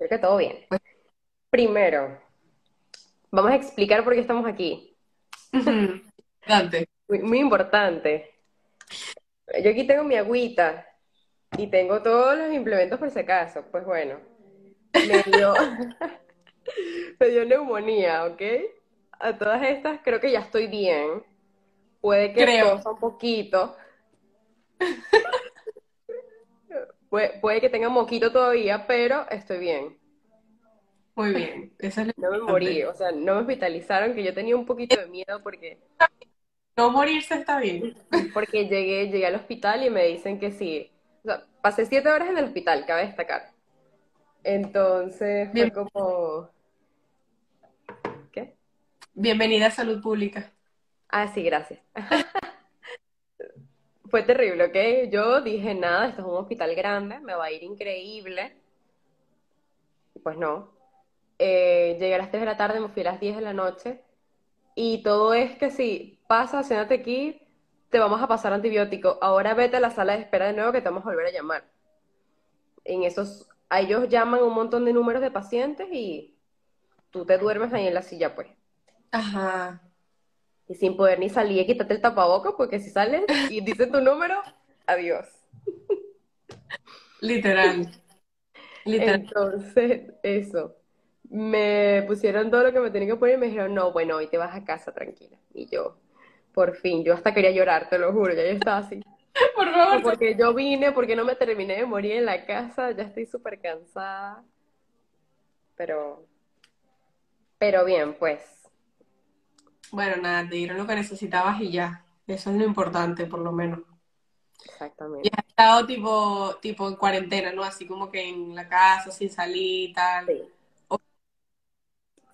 Creo que todo bien. Primero, vamos a explicar por qué estamos aquí. Muy, muy importante. Yo aquí tengo mi agüita y tengo todos los implementos por si acaso. Pues bueno, me dio, me dio neumonía, ¿ok? A todas estas creo que ya estoy bien. Puede que Creo. un poquito. Puede, puede que tenga moquito todavía, pero estoy bien. Muy bien. Eso es lo No me morí, o sea, no me hospitalizaron, que yo tenía un poquito de miedo porque, No morirse está bien. porque llegué, llegué al hospital y me dicen que sí. O sea, pasé siete horas en el hospital, cabe destacar. Entonces fue Bien- como, ¿qué? bienvenida a Salud Pública. Ah, sí, gracias. Fue terrible, ¿ok? Yo dije, nada, esto es un hospital grande, me va a ir increíble. Pues no. Eh, llegué a las 3 de la tarde, me fui a las 10 de la noche. Y todo es que si pasa, siéntate aquí, te vamos a pasar antibiótico. Ahora vete a la sala de espera de nuevo que te vamos a volver a llamar. En esos, a ellos llaman un montón de números de pacientes y tú te duermes ahí en la silla, pues. Ajá. Y sin poder ni salir, quítate el tapabocas porque si sales y dicen tu número, adiós. Literal. Literal. Entonces, eso. Me pusieron todo lo que me tenían que poner y me dijeron, no, bueno, hoy te vas a casa tranquila. Y yo, por fin, yo hasta quería llorar, te lo juro, ya yo estaba así. Por favor. Porque yo vine, porque no me terminé de morir en la casa, ya estoy súper cansada. Pero, pero bien, pues. Bueno, nada, te dieron lo que necesitabas y ya. Eso es lo importante, por lo menos. Y Exactamente. has estado tipo, tipo en cuarentena, ¿no? Así como que en la casa, sin salir y tal. Sí.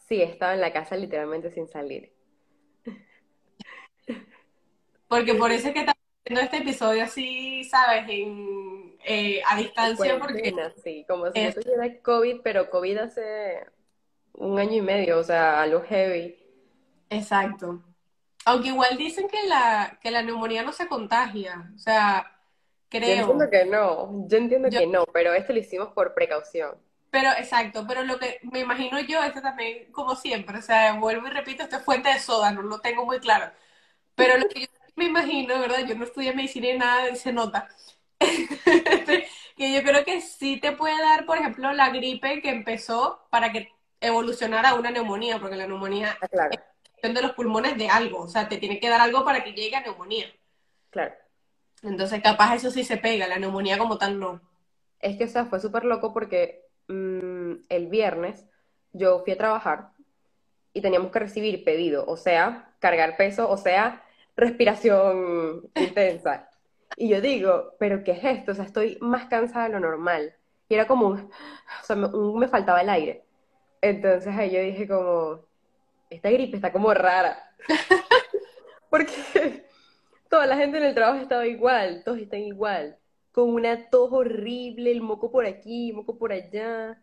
Sí, estaba en la casa literalmente sin salir. Porque por eso es que estamos haciendo este episodio así, ¿sabes? En, eh, a distancia, porque sí, como si es- tuviera COVID, pero COVID hace un año y medio, o sea, algo heavy. Exacto. Aunque igual dicen que la, que la neumonía no se contagia. O sea, Yo creo. entiendo que no, yo entiendo Yo- que no, pero esto lo hicimos por precaución. Pero, exacto, pero lo que me imagino yo, esto también, como siempre, o sea, vuelvo y repito, esto es fuente de soda, no lo tengo muy claro. Pero lo que yo me imagino, ¿verdad? Yo no estudié medicina y nada, se nota. Que yo creo que sí te puede dar, por ejemplo, la gripe que empezó para que evolucionara a una neumonía, porque la neumonía Ah, claro, es de los pulmones de algo, o sea, te tiene que dar algo para que llegue a neumonía. claro. Entonces, capaz eso sí se pega, la neumonía como tal no. Es que, o sea, fue súper loco porque mm, el viernes yo fui a trabajar y teníamos que recibir pedido, o sea, cargar peso, o sea, respiración intensa. Y yo digo, ¿pero qué es esto? O sea, estoy más cansada de lo normal. Y era como un, o sea, me, un- me faltaba el aire. Entonces ahí yo dije como, esta gripe está como rara. Porque toda la gente en el trabajo estaba igual, todos están igual, con una tos horrible, el moco por aquí, moco por allá.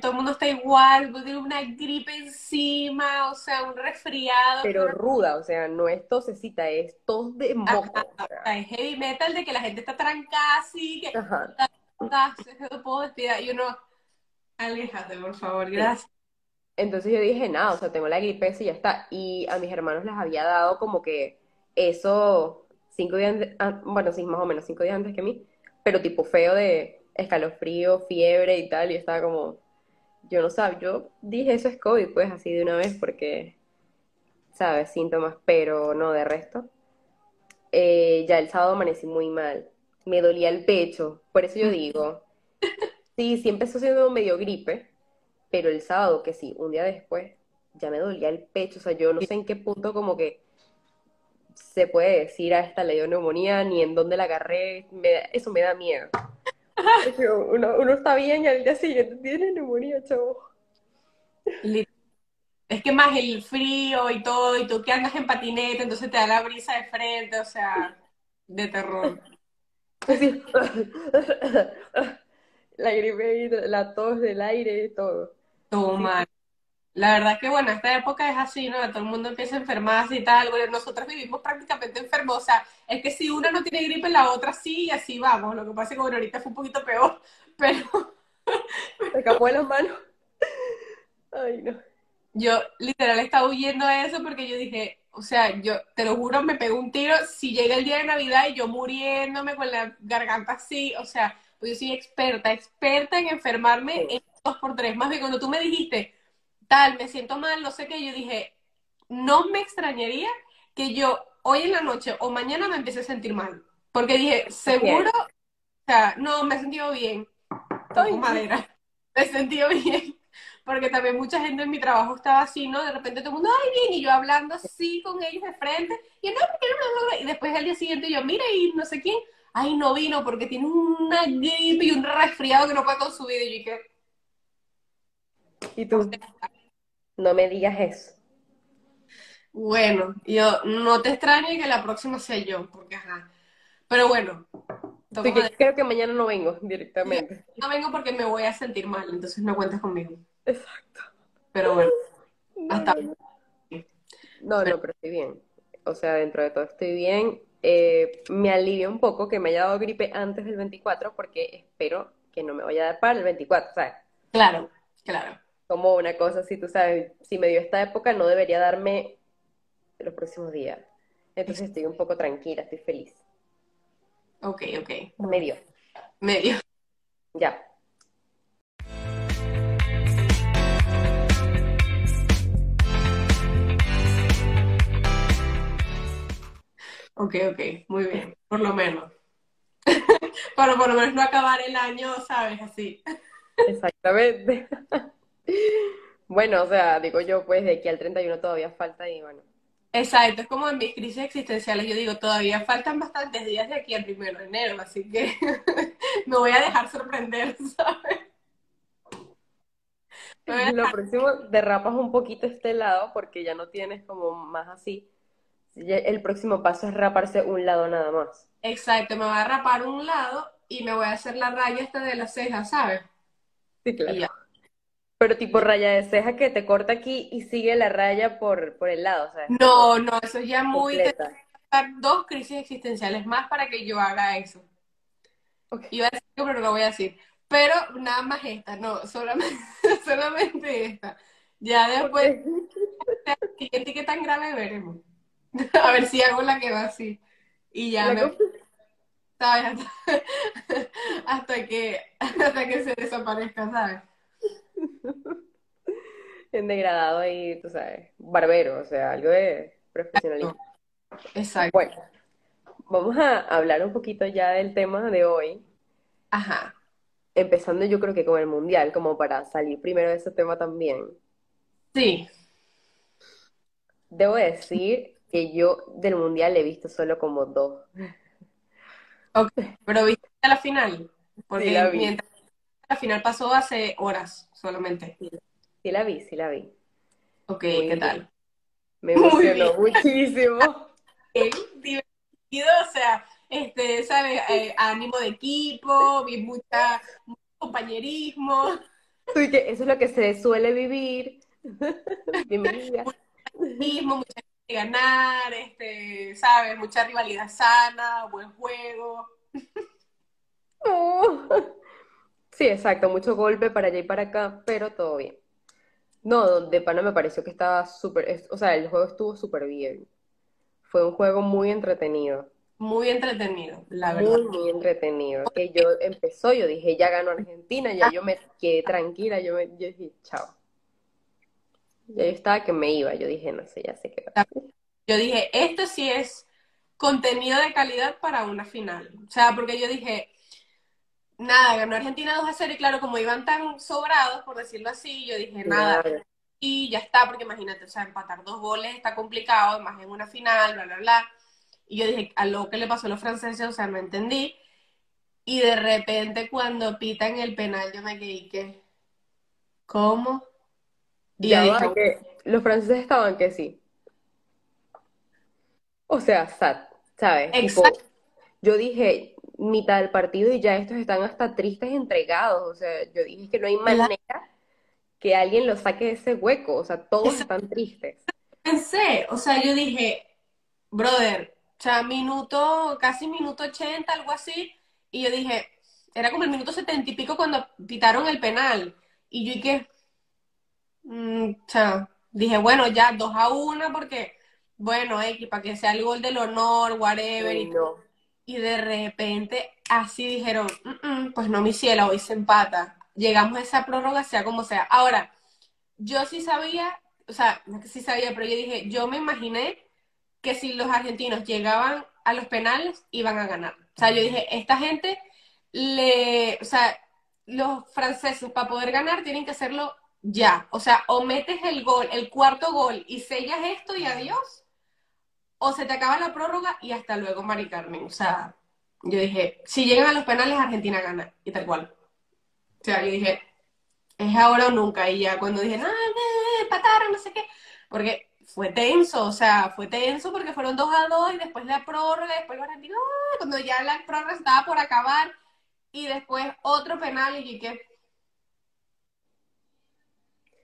Todo el mundo está igual, tiene una gripe encima, o sea, un resfriado. pero ruda, o sea, no es tosecita, es tos de moco. Ajá, o sea, es heavy metal de que la gente está trancada así, que ajá. no puedo respirar. Y uno, aléjate, por favor, gracias. Entonces yo dije, nada, o sea, tengo la gripe y ya está. Y a mis hermanos les había dado como que eso cinco días, antes- ah, bueno, sí, más o menos cinco días antes que mí, pero tipo feo de escalofrío, fiebre y tal, y estaba como, yo no sabía, yo dije eso es COVID, pues así de una vez, porque, ¿sabes? Síntomas, pero no de resto. Eh, ya el sábado amanecí muy mal, me dolía el pecho, por eso yo digo, sí, sí empezó siendo medio gripe, pero el sábado, que sí, un día después, ya me dolía el pecho, o sea, yo no sé en qué punto como que se puede decir a esta le dio neumonía, ni en dónde la agarré, me da- eso me da miedo. Uno, uno está bien y al día siguiente tiene neumonía, chavo. Es que más el frío y todo, y tú que andas en patineta, entonces te da la brisa de frente, o sea, de terror. Así. La gripe, la tos del aire, todo. Sí. La verdad que bueno, esta época es así, ¿no? Todo el mundo empieza a enfermarse y tal. Bueno, nosotros vivimos prácticamente enfermos. O sea, es que si una no tiene gripe, la otra sí, y así vamos. Lo que pasa es que bueno, ahorita fue un poquito peor, pero se escapó de las manos. Ay, no. Yo literal estaba huyendo de eso porque yo dije, o sea, yo te lo juro, me pego un tiro si llega el día de Navidad y yo muriéndome con la garganta así, o sea, pues yo soy experta, experta en enfermarme en dos por tres. Más bien, cuando tú me dijiste, tal, me siento mal, no sé qué, yo dije, no me extrañaría que yo hoy en la noche o mañana me empiece a sentir mal. Porque dije, seguro, o sea, no, me he sentido bien. Toco madera. Me he sentido bien. Porque también mucha gente en mi trabajo estaba así, ¿no? De repente todo el mundo, ay, bien, y yo hablando así con ellos de frente, y no, no, y después al día siguiente yo, mira, y no sé quién, ay, no vino porque tiene una gripe y un resfriado que no puede con su vida, y yo. ¿Y tú? No me digas eso. Bueno, yo no te extrañe que la próxima sea yo, porque ajá. Pero bueno. Sí, que creo que mañana no vengo directamente. No vengo porque me voy a sentir mal, entonces no cuentes conmigo. Exacto. Pero bueno, hasta. No, no, pero estoy bien. O sea, dentro de todo estoy bien. Eh, me alivia un poco que me haya dado gripe antes del 24 porque espero que no me vaya a dar para el 24, ¿sabes? Claro, claro. Como una cosa así, tú sabes, si me dio esta época no debería darme los próximos días. Entonces estoy un poco tranquila, estoy feliz. Ok, ok. Medio. Medio. Ya. Ok, ok, muy bien, por lo menos. Para por lo menos no acabar el año, ¿sabes? Así. Exactamente. Bueno, o sea, digo yo, pues de aquí al 31 todavía falta y bueno. Exacto, es como en mis crisis existenciales, yo digo, todavía faltan bastantes días de aquí al primero de enero, así que me voy a dejar sorprender, ¿sabes? Lo próximo, derrapas un poquito este lado porque ya no tienes como más así. El próximo paso es raparse un lado nada más. Exacto, me voy a rapar un lado y me voy a hacer la raya esta de la ceja, ¿sabes? Sí, claro. Pero tipo raya de ceja que te corta aquí y sigue la raya por, por el lado, ¿sabes? No, no, eso es ya muy... Dos crisis existenciales más para que yo haga eso. Okay. Iba a decir pero no lo voy a decir. Pero nada más esta, no, solamente, solamente esta. Ya después, okay. qué tan grave veremos. A ver si hago la que va así. Y ya me... ¿Sabes? Hasta, hasta, que, hasta que se desaparezca, ¿sabes? En degradado ahí, tú sabes, barbero, o sea, algo de profesionalismo. Exacto. Bueno, vamos a hablar un poquito ya del tema de hoy. Ajá. Empezando yo creo que con el mundial, como para salir primero de ese tema también. Sí. Debo decir que yo del mundial he visto solo como dos. Ok, pero viste la final. Porque Sí, la vi. mientras la final pasó hace horas solamente. Sí la vi, sí la vi. Ok, Muy ¿qué bien. tal? Me emocionó muchísimo. Qué divertido, o sea, este, ¿sabes? Eh, ánimo de equipo, vi mucha, mucho compañerismo, Sí, que eso es lo que se suele vivir. Bienvenida. mismo, mucha gente que ganar, este, ¿sabes? Mucha rivalidad sana, buen juego. Oh. Sí, exacto, mucho golpe para allá y para acá, pero todo bien. No, de pana me pareció que estaba súper, o sea, el juego estuvo súper bien. Fue un juego muy entretenido, Muy entretenido, la verdad. muy, muy entretenido. Que yo empezó, yo dije, ya ganó Argentina, ya yo me quedé tranquila, yo, me, yo dije, chao. Ya yo estaba que me iba, yo dije, no sé, ya sé qué va. Yo dije, esto sí es contenido de calidad para una final. O sea, porque yo dije, nada, ganó Argentina 2 a 0 y claro, como iban tan sobrados, por decirlo así, yo dije, nada, Claro. y ya está, porque imagínate, o sea, empatar dos goles está complicado, más en una final, bla, bla, bla. Y yo dije, a lo que le pasó a los franceses, o sea, no entendí. Y de repente cuando pitan el penal, yo me quedé que, ¿cómo? Y Ya yo va, dije, que los franceses estaban que sí. O sea, sad, ¿sabes? Tipo, Exacto. yo dije mitad del partido y ya estos están hasta tristes entregados. O sea, yo dije que no hay manera que alguien los saque de ese hueco. O sea, todos están tristes. pensé, o sea, yo dije, brother, o sea, minuto, casi minuto 80, algo así, y yo dije, era como el minuto setenta y pico cuando pitaron el penal, y yo dije, mm, o sea, dije, bueno, ya 2 a 1 porque, bueno, X, para que sea el gol del honor, whatever. Y, No. Y de repente, así dijeron, "Mm, mm, pues no, mi cielo, hoy se empata. Llegamos a esa prórroga, sea como sea. Ahora, yo sí sabía, o sea, no que sí sabía, pero yo dije, yo me imaginé que si los argentinos llegaban a los penales, iban a ganar. O sea, yo dije, esta gente le, o sea, los franceses para poder ganar tienen que hacerlo ya. O sea, o metes el gol, el cuarto gol y sellas esto y adiós, o se te acaba la prórroga y hasta luego, Mari Carmen. O sea, yo dije, si llegan a los penales, Argentina gana, y tal cual. O sea, yo dije, es ahora o nunca. Y ya cuando dije, no, empataron, no sé qué, porque fue tenso, o sea, fue tenso porque fueron 2 a 2 y después la prórroga, después los argentinos, ¡ah! cuando ya la prórroga estaba por acabar y después otro penal y que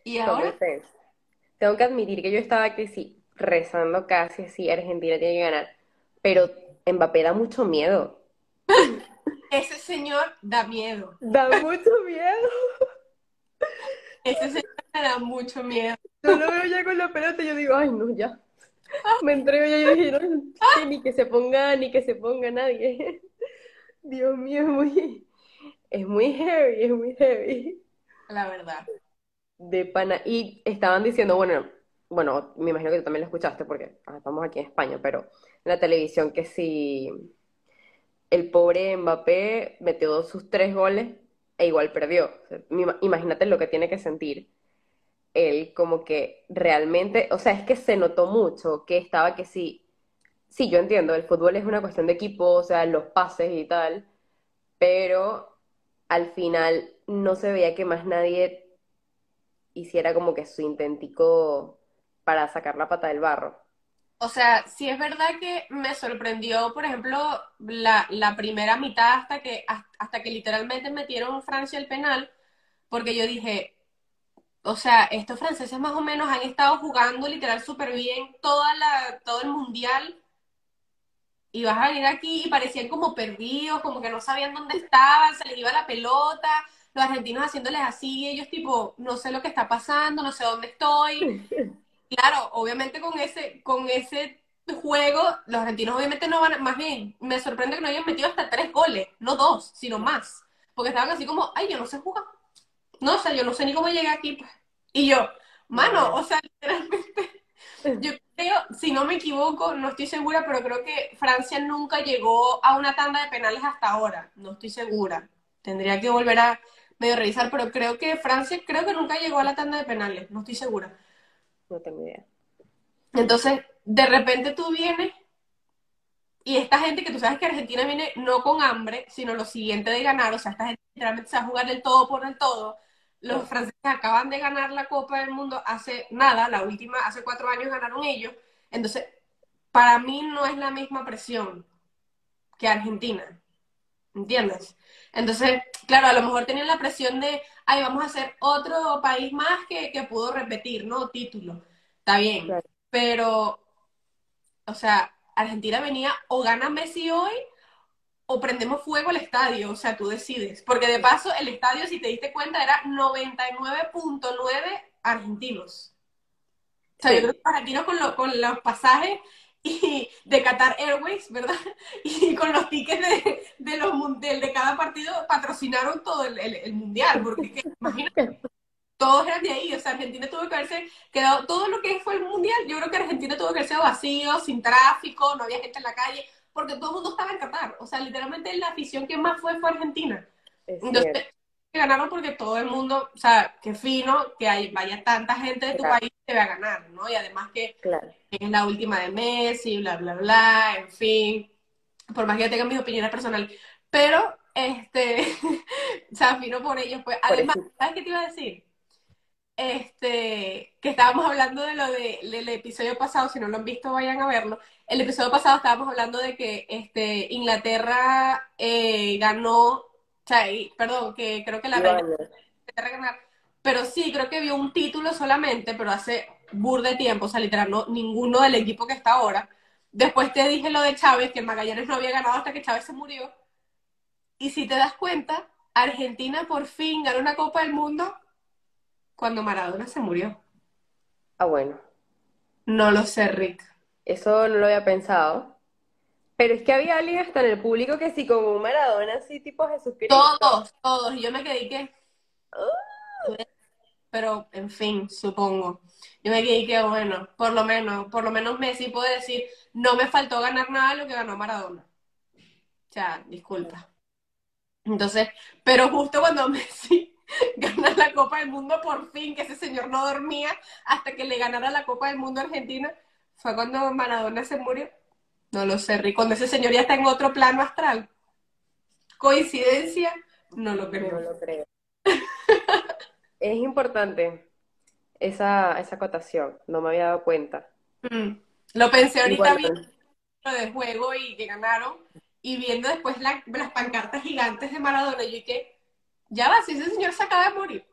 y ahora. Tengo que admitir que yo estaba que sí, rezando casi así, Argentina tiene que ganar, pero Mbappé da mucho miedo. ese señor da miedo, Da mucho miedo. ese señor me da mucho miedo. Yo lo veo ya con la pelota y yo digo, ay, no, ya. Me entrego ya y yo dije, no, ni que se ponga, ni que se ponga nadie. Dios mío, es muy, es muy heavy, es muy heavy. La verdad. De pana. Y estaban diciendo, bueno, bueno, me imagino que tú también lo escuchaste porque ah, estamos aquí en España, pero en la televisión que si el pobre Mbappé metió sus tres goles e igual perdió. Imagínate lo que tiene que sentir él, como que realmente, o sea, es que se notó mucho que estaba que sí, sí, yo entiendo, el fútbol es una cuestión de equipo, o sea, los pases y tal, pero al final no se veía que más nadie hiciera como que su intentico para sacar la pata del barro. O sea, sí es verdad que me sorprendió, por ejemplo, la, la primera mitad hasta que, hasta que literalmente metieron Francia el penal, porque yo dije, o sea, estos franceses más o menos han estado jugando literal súper bien toda la, todo el mundial y vas a venir aquí y parecían como perdidos, como que no sabían dónde estaban, se les iba la pelota, los argentinos haciéndoles así, y ellos tipo, no sé lo que está pasando, no sé dónde estoy. Claro, obviamente con ese, con ese juego, los argentinos obviamente no van, a- más bien, me sorprende que no hayan metido hasta tres goles, no dos, sino más, porque estaban así como, ay, yo no sé jugar, no, o sea, yo no sé ni cómo llegué aquí, pues. Y yo, mano, o sea, literalmente, yo creo, si no me equivoco, no estoy segura, pero creo que Francia nunca llegó a una tanda de penales hasta ahora, no estoy segura, tendría que volver a medio revisar, pero creo que Francia, creo que nunca llegó a la tanda de penales, no estoy segura. No tengo idea. Entonces, de repente tú vienes y esta gente que tú sabes que Argentina viene no con hambre, sino lo siguiente de ganar, o sea, esta gente literalmente se va a jugar el todo por el todo. Los franceses acaban de ganar la Copa del Mundo hace nada, la última, hace cuatro años ganaron ellos. Entonces, para mí no es la misma presión que Argentina, ¿entiendes? Entonces, claro, a lo mejor tenían la presión de, ay, vamos a ser otro país más que, que pudo repetir, ¿no? Título. Está bien, Claro. pero, o sea, Argentina venía o gana Messi hoy o prendemos fuego al estadio, o sea, tú decides. Porque de paso, el estadio, si te diste cuenta, era 99.9 argentinos. O sea, yo Sí. creo que los argentinos con, lo- con los pasajes y de Qatar Airways, ¿verdad? Y con los tickets de, de los del- de cada partido patrocinaron todo el, el- el mundial, porque que, imagínate, todos eran de ahí, o sea, Argentina tuvo que haberse quedado, todo lo que fue el mundial, yo creo que Argentina tuvo que haberse vacío, sin tráfico, no había gente en la calle, porque todo el mundo estaba en Qatar, o sea, literalmente la afición que más fue fue Argentina. Es cierto. Ganaron porque todo el mundo, o sea, qué fino que hay, vaya tanta gente de tu Claro. país que va a ganar, ¿no? Y además que Claro. es la última de Messi, bla, bla, bla, en fin, por más que yo tenga mis opiniones personales, pero, este, o sea, fino por ellos, pues, además. ¿sabes qué te iba a decir? Este, que estábamos hablando de lo de, del episodio pasado, si no lo han visto, vayan a verlo. El episodio pasado estábamos hablando de que este, Inglaterra eh, ganó, o sea, y- perdón, que creo que la ganar, pero sí, creo que vio un título solamente, pero hace bur de tiempo, o sea, literal, no, ninguno del equipo que está ahora. Después te dije lo de Chávez, que el Magallanes no había ganado hasta que Chávez se murió. Y si te das cuenta, Argentina por fin ganó una Copa del Mundo cuando Maradona se murió. Ah, bueno, No lo sé, Rick. eso no lo había pensado. Pero es que había alguien hasta en el público que sí, como un Maradona, así tipo Jesucristo. Todos, todos. Y yo me quedé que. Pero, en fin, supongo. Yo me quedé que, bueno, por lo menos, por lo menos Messi puede decir, no me faltó ganar nada de lo que ganó Maradona. O sea, disculpa. Entonces, pero justo cuando Messi gana la Copa del Mundo, por fin, que ese señor no dormía hasta que le ganara la Copa del Mundo a Argentina, fue cuando Maradona se murió. No lo sé, Rick. Cuando ese señor ya está en otro plano astral. ¿Coincidencia? No lo No creo. lo creo. Es importante esa, esa acotación, no me había dado cuenta. Mm. Lo pensé ahorita viendo lo del juego y que ganaron y viendo después la- las pancartas gigantes de Maradona, yo que ya va, si ese señor se acaba de morir.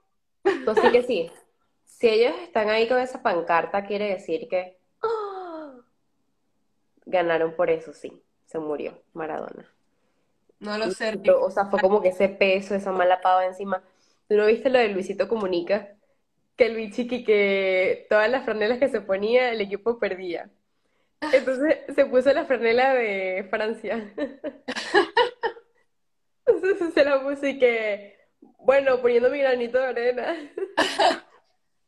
Pues sí que sí. Si ellos están ahí con esa pancarta, quiere decir que. Ganaron por eso, sí. Se murió Maradona. No lo sé, O sea, fue como que ese peso, esa mala pava encima. ¿Tú no viste lo de Luisito Comunica? Que el bichiqui que todas las franelas que se ponía, el equipo perdía. Entonces se puso la franela de Francia. Entonces se la puso y que, bueno, poniendo mi granito de arena.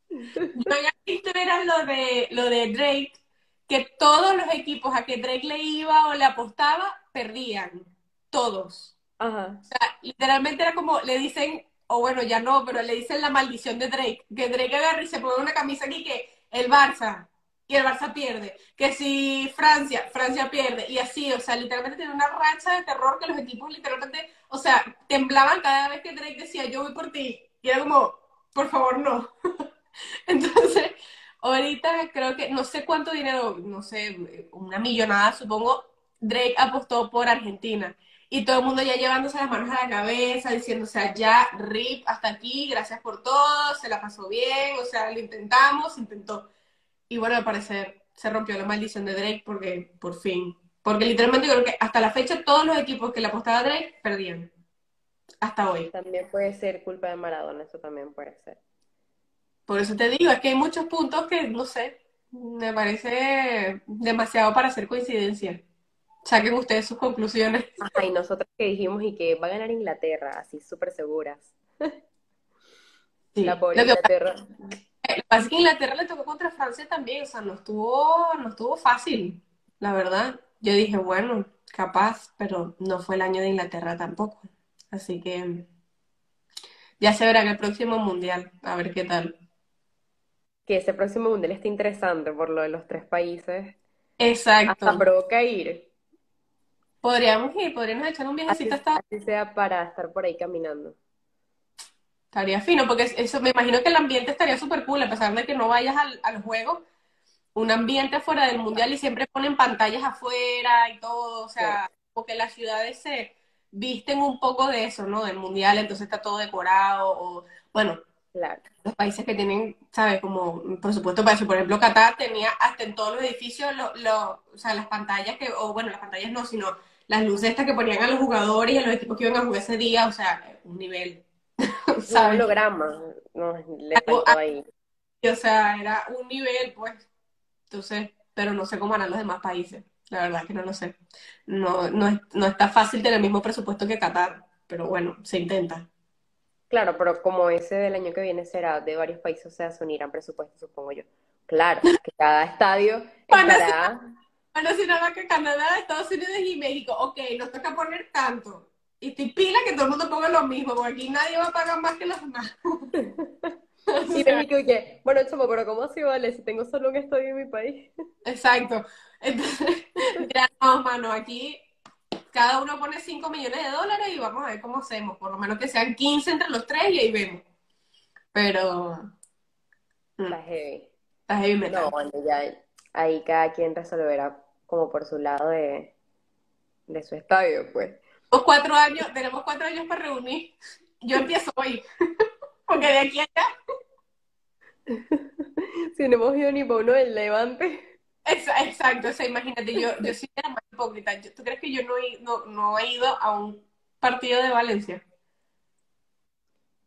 Yo había visto era lo de, lo de Drake, que todos los equipos a que Drake le iba o le apostaba, perdían. Todos. Ajá. O sea, literalmente era como, le dicen, o bueno, ya no, pero le dicen la maldición de Drake, que Drake agarra y se pone una camisa aquí que el Barça, y el Barça pierde, que si Francia, Francia pierde, y así, o sea, literalmente tiene una racha de terror que los equipos literalmente, o sea, temblaban cada vez que Drake decía, yo voy por ti, y era como, por favor, no. Entonces, ahorita creo que, no sé cuánto dinero, no sé, una millonada, supongo, Drake apostó por Argentina. Y todo el mundo ya llevándose las manos a la cabeza, diciendo, o sea, ya, RIP, hasta aquí, gracias por todo, se la pasó bien, o sea, lo intentamos, intentó. Y bueno, al parecer se rompió la maldición de Drake porque, por fin, porque literalmente creo que hasta la fecha todos los equipos que le apostaba a Drake perdían. Hasta hoy. También puede ser culpa de Maradona, eso también puede ser. Por eso te digo, es que hay muchos puntos que, no sé, me parece demasiado para hacer coincidencia. Saquen ustedes sus conclusiones. Ajá, y nosotros que dijimos y que va a ganar Inglaterra, así súper seguras. Sí. La pobre Lo que Inglaterra. Pasa es que Inglaterra le tocó contra Francia también, o sea, no estuvo, no estuvo fácil, la verdad. Yo dije, bueno, capaz, pero no fue el año de Inglaterra tampoco. Así que ya se verá en el próximo mundial, a ver qué tal. Que ese próximo mundial está interesante por lo de los tres países. Exacto. Hasta provoca ir. Podríamos ir, podríamos echar un Así, viajecito hasta así sea para estar por ahí caminando. estaría fino, porque eso me imagino que el ambiente estaría súper cool, a pesar de que no vayas al, al juego, un ambiente fuera del mundial y siempre ponen pantallas afuera y todo, o sea, porque las ciudades se visten un poco de eso, ¿no? Del mundial, entonces está todo decorado, o bueno, Claro. los países que tienen, ¿sabes? Como, por supuesto, para eso, por ejemplo, Qatar tenía hasta en todos los edificios, lo, lo- o sea, las pantallas que, o bueno, las pantallas no, sino las luces estas que ponían a los jugadores y a los equipos que iban a jugar ese día, o sea, un nivel, Un ¿sabes? holograma. No, le Algo- ahí. Y, o sea, era un nivel, pues. Entonces, pero no sé cómo harán los demás países. La verdad que no lo sé. No, no, es- no está fácil tener el mismo presupuesto que Qatar, pero bueno, se intenta. Claro, pero como ese del año que viene será de varios países, o sea, se unirán presupuestos, supongo yo. Claro, que cada estadio estará. Bueno, si nada más que Canadá, Estados Unidos y México, ok, nos toca poner tanto. Y estoy pila que todo el mundo ponga lo mismo, porque aquí nadie va a pagar más que los demás. Y México, que, bueno, chamo, pero ¿cómo así vale si tengo solo un estadio en mi país? Exacto. Entonces, ya no, mano, aquí cada uno pone 5 millones de dólares y vamos a ver cómo hacemos. Por lo menos que sean 15 entre los tres y ahí vemos. Pero Está heavy. está heavy metal. No, bueno, ya ahí cada quien resolverá como por su lado de, de su estadio, pues. Tenemos cuatro años, tenemos cuatro años para reunir. Yo empiezo hoy. Porque de aquí a allá. Si no hemos ido ni para uno del Levante. Exa- Exacto, o sea, imagínate, yo, yo soy la más hipócrita. ¿Tú crees que yo no he, no, no he ido a un partido de Valencia?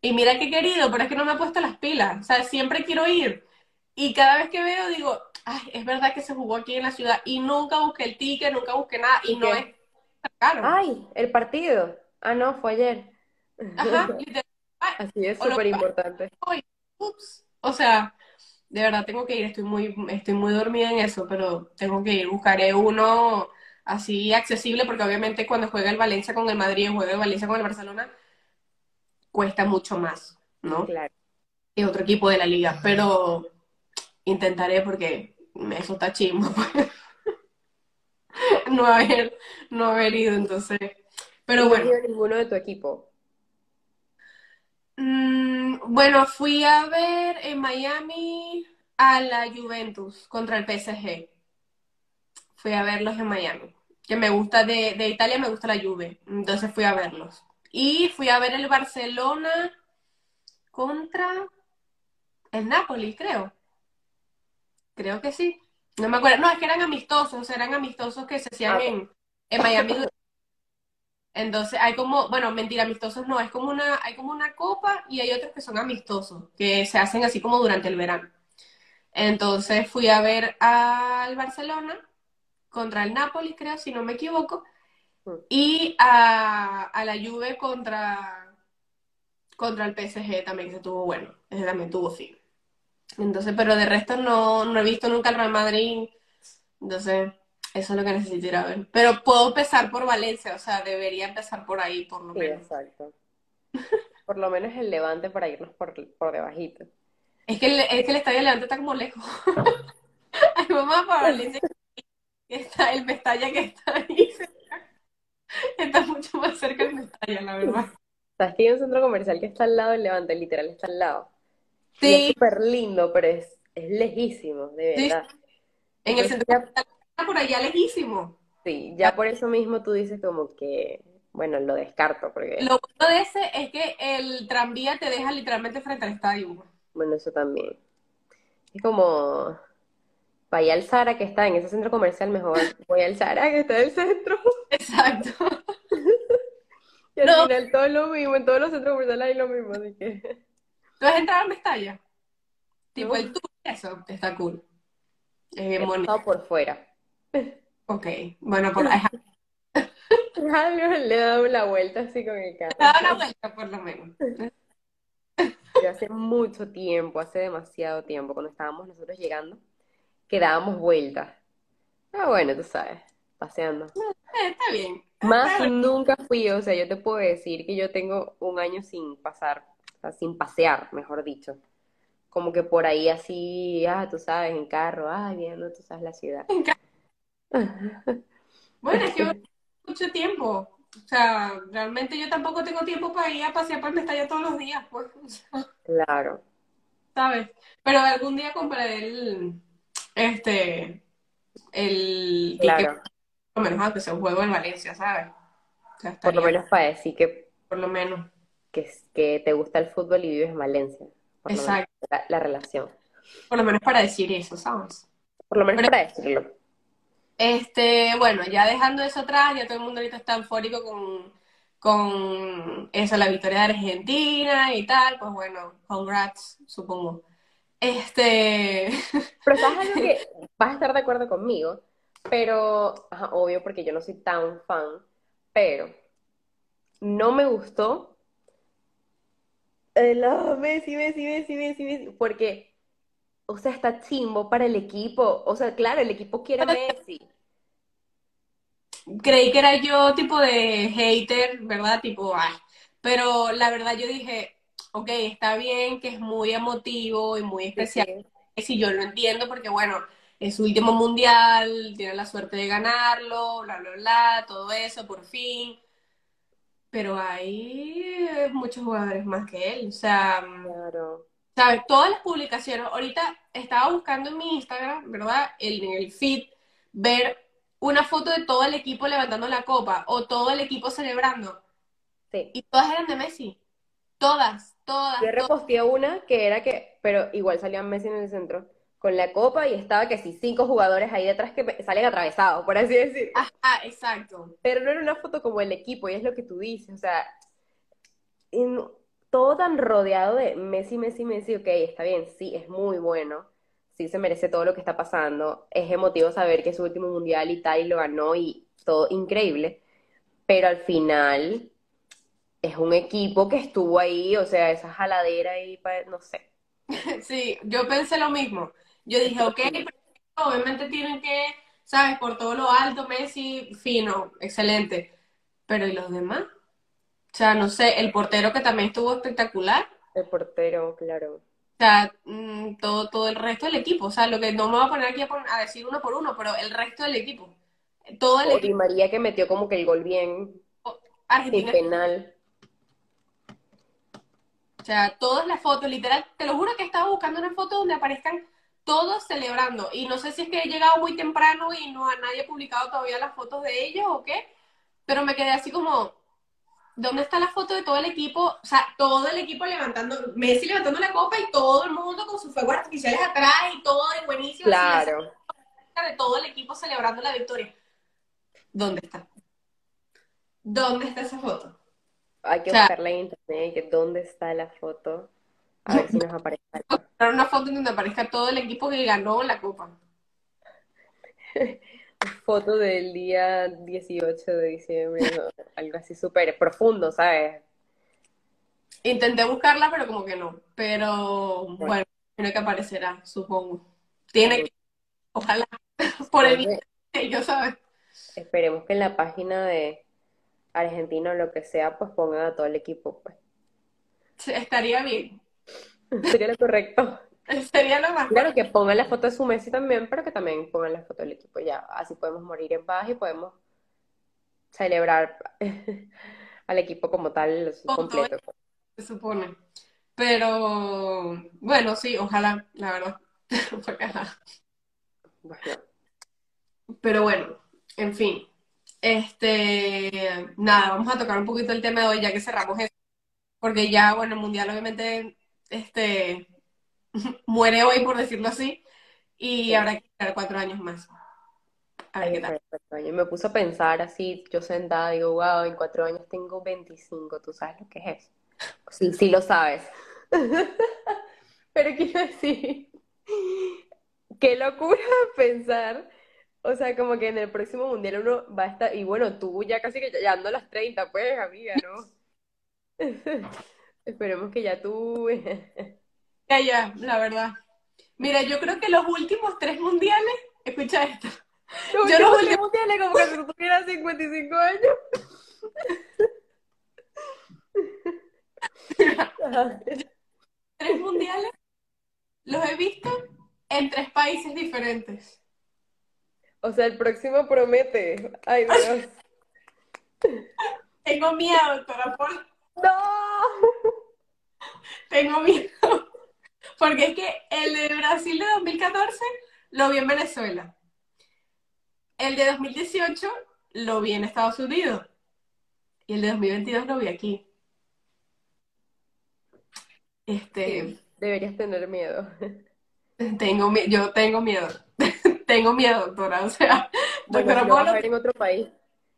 Y mira que he querido, pero es que no me he puesto las pilas. O sea, siempre quiero ir. Y cada vez que veo digo, ay, es verdad que se jugó aquí en la ciudad y nunca busqué el ticket, nunca busqué nada y, ¿Y no es caro. Ay, el partido. Ah, no, fue ayer. Ajá, literal. Así es súper importante. ups. O sea, de verdad tengo que ir, estoy muy, estoy muy dormida en eso, pero tengo que ir, buscaré uno así accesible, porque obviamente cuando juega el Valencia con el Madrid o juega el Valencia con el Barcelona, cuesta mucho más, ¿no? Claro. Que otro equipo de la liga, pero intentaré porque eso está chimbo, pues. No haber, no haber ido, entonces. Pero No bueno. a ninguno de tu equipo. Mm, bueno, fui a ver en Miami a la Juventus contra el PSG. Fui a verlos en Miami. Que me gusta de, de Italia, me gusta la Juve. Entonces fui a verlos. Y fui a ver el Barcelona contra el Napoli, creo. Creo que sí. No me acuerdo. No, es que eran amistosos, eran amistosos que se hacían Ah. en, en Miami. Entonces hay como, bueno, mentira, amistosos no, es como una, hay como una copa y hay otros que son amistosos, que se hacen así como durante el verano. Entonces fui a ver al Barcelona contra el Napoli, creo, si no me equivoco, Mm. y a, a la Juve contra, contra el PSG también, que estuvo bueno, ese también tuvo fin. Entonces, pero de resto no, no he visto nunca el Real Madrid, entonces eso es lo que necesito ir a ver. Pero puedo empezar por Valencia, o sea, debería empezar por ahí, por lo Sí, menos. exacto. Por lo menos el Levante para irnos por, por debajito. Es que el, es que el Estadio Levante está como lejos. Ay, mamá, para Valencia, que está el Mestalla que está ahí cerca. Está mucho más cerca el Mestalla, la verdad. Sabes que hay un centro comercial que está al lado del Levante, literal está al lado. Y es Sí, súper lindo, pero es, es lejísimo, de Sí. verdad. en el centro comercial por allá lejísimo. sí, ya por eso mismo tú dices como que, bueno, lo descarto, porque, Lo bueno de ese es que el tranvía te deja literalmente frente al estadio. bueno, eso también. Es como, vaya al Zara que está en ese centro comercial, mejor voy al Zara que está en el centro. Exacto. Y al No. final todo es lo mismo, en todos los centros comerciales hay lo mismo, así que, ¿Tú has entrado al Mestalla? Tipo el tour, eso está cool. Es bien bonito. por fuera. Ok, bueno, por ahí. Le he dado la vuelta así con el carro. Dado la vuelta, por lo menos. Pero hace mucho tiempo, hace demasiado tiempo, cuando estábamos nosotros llegando, que dábamos vueltas. Ah, bueno, tú sabes, paseando. Eh, está bien. Más nunca fui, o sea, yo te puedo decir que yo tengo un año sin pasar, o sea, sin pasear, mejor dicho. Como que por ahí así, ah, tú sabes, en carro, ah, viendo, tú sabes, la ciudad. Bueno, es que mucho tiempo. O sea, realmente yo tampoco tengo tiempo para ir a pasear por el Mestalla todos los días, pues, o sea, Claro, ¿sabes? Pero algún día compraré el, este, el claro. por lo menos aunque sea un juego en Valencia, ¿sabes? O sea, Por lo menos para decir que, por lo menos. que, que te gusta el fútbol y vives en Valencia. Por lo menos Exacto. la, la relación. Por lo menos para decir eso, ¿sabes? Por lo menos Pero, para decirlo. Este, bueno, ya dejando eso atrás, ya todo el mundo ahorita está eufórico con, con eso, la victoria de Argentina y tal, pues bueno, congrats, supongo. Este, Pero sabes algo que vas a estar de acuerdo conmigo, pero, ajá, obvio, porque yo no soy tan fan, pero no me gustó el ah, Messi, Messi, Messi, Messi, Messi, porque, o sea, está chimbo para el equipo. O sea, claro, el equipo quiere a Messi. creí que era yo tipo de hater, ¿verdad? Tipo, ay. Pero la verdad yo dije, ok, está bien que es muy emotivo y muy especial. sí. Si yo lo entiendo porque, bueno, es su último mundial, tiene la suerte de ganarlo, bla, bla, bla, todo eso, por fin. Pero hay muchos jugadores más que él. O sea, mm, Claro. ¿Sabes? Todas las publicaciones. Ahorita estaba buscando en mi Instagram, ¿verdad? En el feed, ver una foto de todo el equipo levantando la copa o todo el equipo celebrando. Sí. Y todas eran de Messi. Todas, todas, Yo todas. reposteé una que era que, pero igual salía Messi en el centro, con la copa y estaba que sí, cinco jugadores ahí detrás que salen atravesados, por así decir. Ajá, exacto. Pero no era una foto como el equipo, y es lo que tú dices, o sea, no- todo tan rodeado de Messi, Messi, Messi, ok, está bien, sí, es muy bueno, sí se merece todo lo que está pasando, es emotivo saber que su último mundial y tal, y lo ganó y todo increíble, pero al final es un equipo que estuvo ahí, o sea, esa jaladera ahí, no sé. Sí, yo pensé lo mismo. Yo dije, ok, pero obviamente tienen que, ¿sabes? Por todo lo alto, Messi, fino, excelente. Pero ¿y los demás? O sea, no sé, el portero que también estuvo espectacular. El portero, claro. O sea, mm, todo, todo el resto del equipo. O sea, lo que no me voy a poner aquí a, pon- a decir uno por uno, pero el resto del equipo. Todo el O Di equipo. María que metió como que el gol bien, sin Argentina penal. O sea, todas las fotos, literal, te lo juro que estaba buscando una foto donde aparezcan todos celebrando. Y no sé si es que he llegado muy temprano y no a nadie ha publicado todavía las fotos de ellos o qué, pero me quedé así como, ¿dónde está la foto de todo el equipo? O sea, todo el equipo levantando, Messi levantando la copa y todo el mundo con sus fuegos artificiales atrás y todo de buenísimo. Claro. la de todo el equipo celebrando la victoria. ¿Dónde está? ¿Dónde está esa foto? Hay que O sea- buscarla en internet, que dónde está la foto, a ver si nos aparece una foto en donde aparezca todo el equipo que ganó la copa. Foto del día 18 de diciembre, no, algo así súper profundo, ¿sabes? Intenté buscarla, pero como que no. Pero bueno, tiene que aparecerá, supongo. Tiene que, ojalá, por el ellos, ¿sabes? Esperemos que en la página de Argentina o lo que sea, pues pongan a todo el equipo, pues. Sí, Estaría bien. Sería lo correcto. Sería lo más. Claro, que pongan la foto de su Messi también, pero que también pongan la foto del equipo ya. Así podemos morir en paz y podemos celebrar al equipo como tal, completo. se supone. Pero bueno, sí, ojalá, la verdad. Bueno, Pero bueno, en fin. Este, nada, vamos a tocar un poquito el tema de hoy, ya que cerramos eso. Porque ya, bueno, el mundial obviamente este, muere hoy, por decirlo así, y Sí. habrá que esperar cuatro años más. A ver qué tal. perfecto. Yo me puse a pensar así, yo sentada, digo, wow, en cuatro años tengo 25, ¿tú sabes lo que es eso? Sí, sí lo sabes. Pero quiero decir, qué locura pensar, o sea, como que en el próximo mundial uno va a estar, y bueno, tú ya casi que ya ando a las 30, pues, amiga, ¿no? Esperemos que ya tú... Ya, ya, la verdad. Mira, yo creo que los últimos tres mundiales, escucha esto, Los Yo los últimos tres mundiales como que si tú tuvieras 55 años. Tres mundiales los he visto en tres países diferentes. O sea, el próximo promete. Ay, Dios. Tengo miedo, doctora Paul. ¡No! Tengo miedo. Porque es que el de Brasil de 2014 lo vi en Venezuela. El de 2018 lo vi en Estados Unidos. Y el de 2022 lo vi aquí. Este, Deberías tener miedo. tengo, mi- yo tengo miedo. Tengo miedo, doctora. O sea, Bueno, doctora si lo en otro país,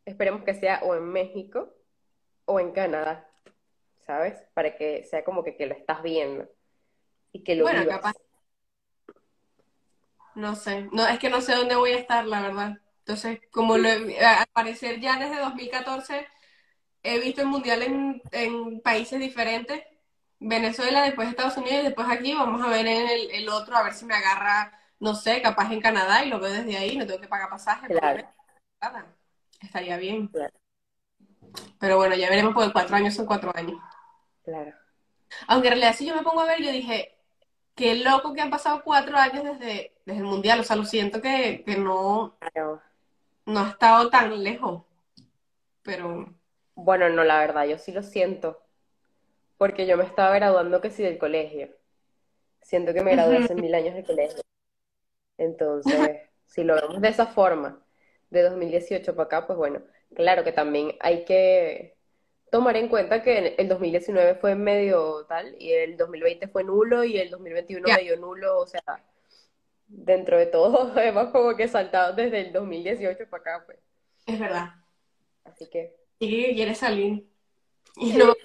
esperemos que sea o en México o en Canadá, ¿sabes? Para que sea como que, que lo estás viendo y que lo Bueno, vivas. capaz. No sé, no, es que no sé dónde voy a estar, la verdad. Entonces, como lo he- al parecer ya desde 2014 he visto el mundial en, en países diferentes, Venezuela, después Estados Unidos y después aquí, vamos a ver en el, el otro, a ver si me agarra, no sé, capaz en Canadá y lo veo desde ahí, no tengo que pagar pasaje, Claro. nada. Estaría bien. Claro. Pero bueno, ya veremos porque cuatro años son cuatro años. Claro. Aunque en realidad si yo me pongo a ver, yo dije, qué loco que han pasado cuatro años desde, desde el mundial, o sea, lo siento que, que no, Claro. no ha estado tan lejos, pero Bueno, no, la verdad, yo sí lo siento. Porque yo me estaba graduando que sí del colegio. Siento que me gradué hace mil años del colegio. Entonces, si lo vemos de esa forma, de 2018 para acá, pues bueno, claro que también hay que tomar en cuenta que el 2019 fue medio tal, y el 2020 fue nulo, y el 2021 Ya. medio nulo, o sea, dentro de todo, hemos como que saltado desde el 2018 para acá, pues. es verdad. Así que... Y que quiere salir. Y no,